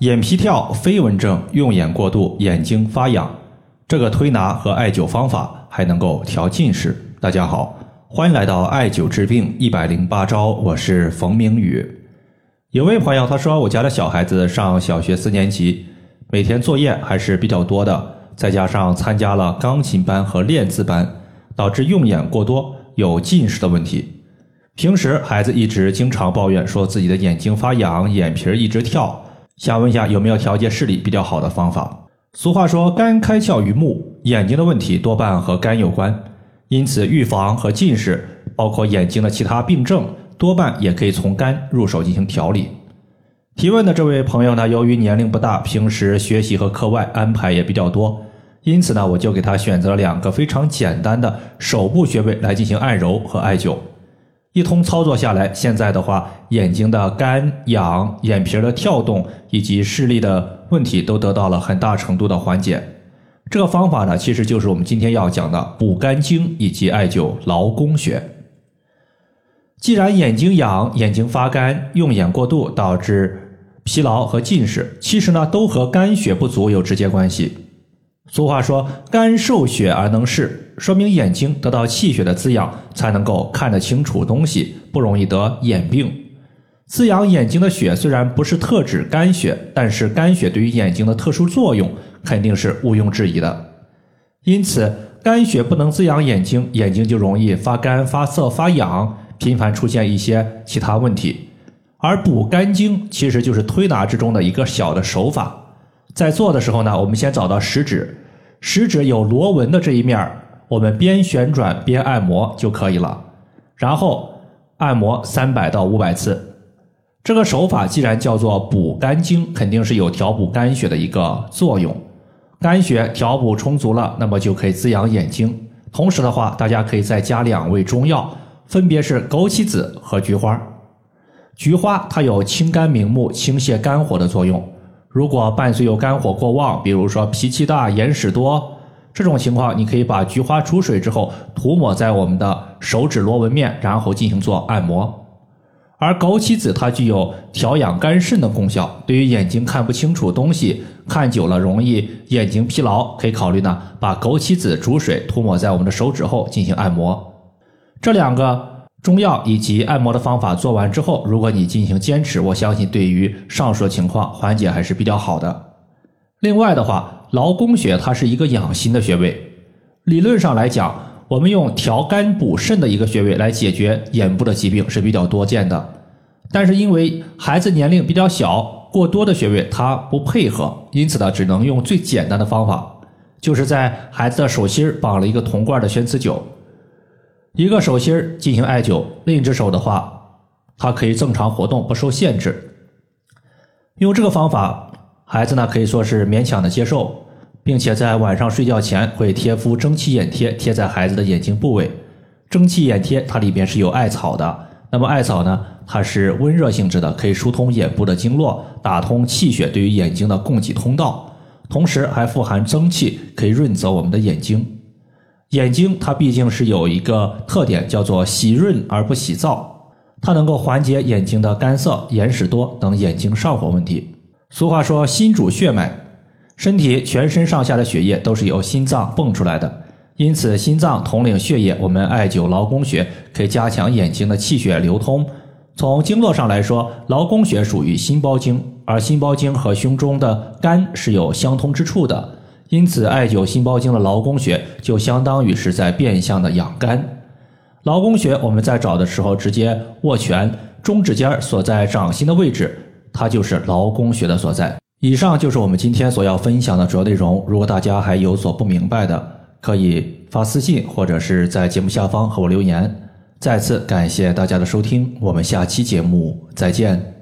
眼皮跳、飞蚊症、用眼过度、眼睛发痒，这个推拿和艾灸方法还能够调近视。大家好，欢迎来到艾灸治病一百零八招，我是冯明宇。有位朋友他说，我家的小孩子上小学四年级，每天作业还是比较多的，再加上参加了钢琴班和练字班，导致用眼过多，有近视的问题。平时孩子一直经常抱怨说自己的眼睛发痒，眼皮儿一直跳。想问一下，有没有调节视力比较好的方法？俗话说“肝开窍于目”，眼睛的问题多半和肝有关，因此预防和近视，包括眼睛的其他病症，多半也可以从肝入手进行调理。提问的这位朋友呢，由于年龄不大，平时学习和课外安排也比较多，因此呢，我就给他选择了两个非常简单的手部穴位来进行按揉和艾灸。一通操作下来，现在的话，眼睛的干痒、眼皮的跳动以及视力的问题都得到了很大程度的缓解。这个方法呢，其实就是我们今天要讲的补肝经以及艾灸劳宫穴。既然眼睛痒、眼睛发干、用眼过度导致疲劳和近视，其实呢，都和肝血不足有直接关系。俗话说：“肝受血而能视”，说明眼睛得到气血的滋养，才能够看得清楚东西，不容易得眼病。滋养眼睛的血虽然不是特指肝血，但是肝血对于眼睛的特殊作用肯定是毋庸置疑的。因此，肝血不能滋养眼睛，眼睛就容易发干、发涩、发痒，频繁出现一些其他问题。而补肝经其实就是推拿之中的一个小的手法。在做的时候呢，我们先找到食指，食指有螺纹的这一面我们边旋转边按摩就可以了。然后按摩三百到五百次。这个手法既然叫做补肝经，肯定是有调补肝血的一个作用。肝血调补充足了，那么就可以滋养眼睛。同时的话，大家可以再加两味中药，分别是枸杞子和菊花。菊花它有清肝明目、清泻肝火的作用。如果伴随有肝火过旺，比如说脾气大、眼屎多这种情况，你可以把菊花煮水之后涂抹在我们的手指螺纹面，然后进行做按摩。而枸杞子它具有调养肝肾的功效，对于眼睛看不清楚东西、看久了容易眼睛疲劳，可以考虑呢把枸杞子煮水涂抹在我们的手指后进行按摩。这两个。中药以及按摩的方法做完之后，如果你进行坚持，我相信对于上述的情况缓解还是比较好的。另外的话，劳宫穴它是一个养心的穴位，理论上来讲，我们用调肝补肾的一个穴位来解决眼部的疾病是比较多见的。但是因为孩子年龄比较小，过多的穴位它不配合，因此呢，只能用最简单的方法，就是在孩子的手心绑了一个铜罐的宣磁灸。一个手心进行艾灸，另一只手的话，它可以正常活动，不受限制。用这个方法，孩子呢可以说是勉强的接受，并且在晚上睡觉前会贴敷蒸汽眼贴，贴在孩子的眼睛部位。蒸汽眼贴它里边是有艾草的，那么艾草呢，它是温热性质的，可以疏通眼部的经络，打通气血，对于眼睛的供给通道，同时还富含蒸汽，可以润泽我们的眼睛。眼睛它毕竟是有一个特点，叫做喜润而不喜燥，它能够缓解眼睛的干涩、眼屎多等眼睛上火问题。俗话说，心主血脉，身体全身上下的血液都是由心脏泵出来的，因此心脏统领血液。我们艾灸劳宫穴可以加强眼睛的气血流通。从经络上来说，劳宫穴属于心包经，而心包经和胸中的肝是有相通之处的。因此，艾灸心包经的劳宫穴就相当于是在变相的养肝。劳宫穴，我们在找的时候直接握拳，中指尖所在掌心的位置，它就是劳宫穴的所在。以上就是我们今天所要分享的主要内容。如果大家还有所不明白的，可以发私信或者是在节目下方和我留言。再次感谢大家的收听，我们下期节目再见。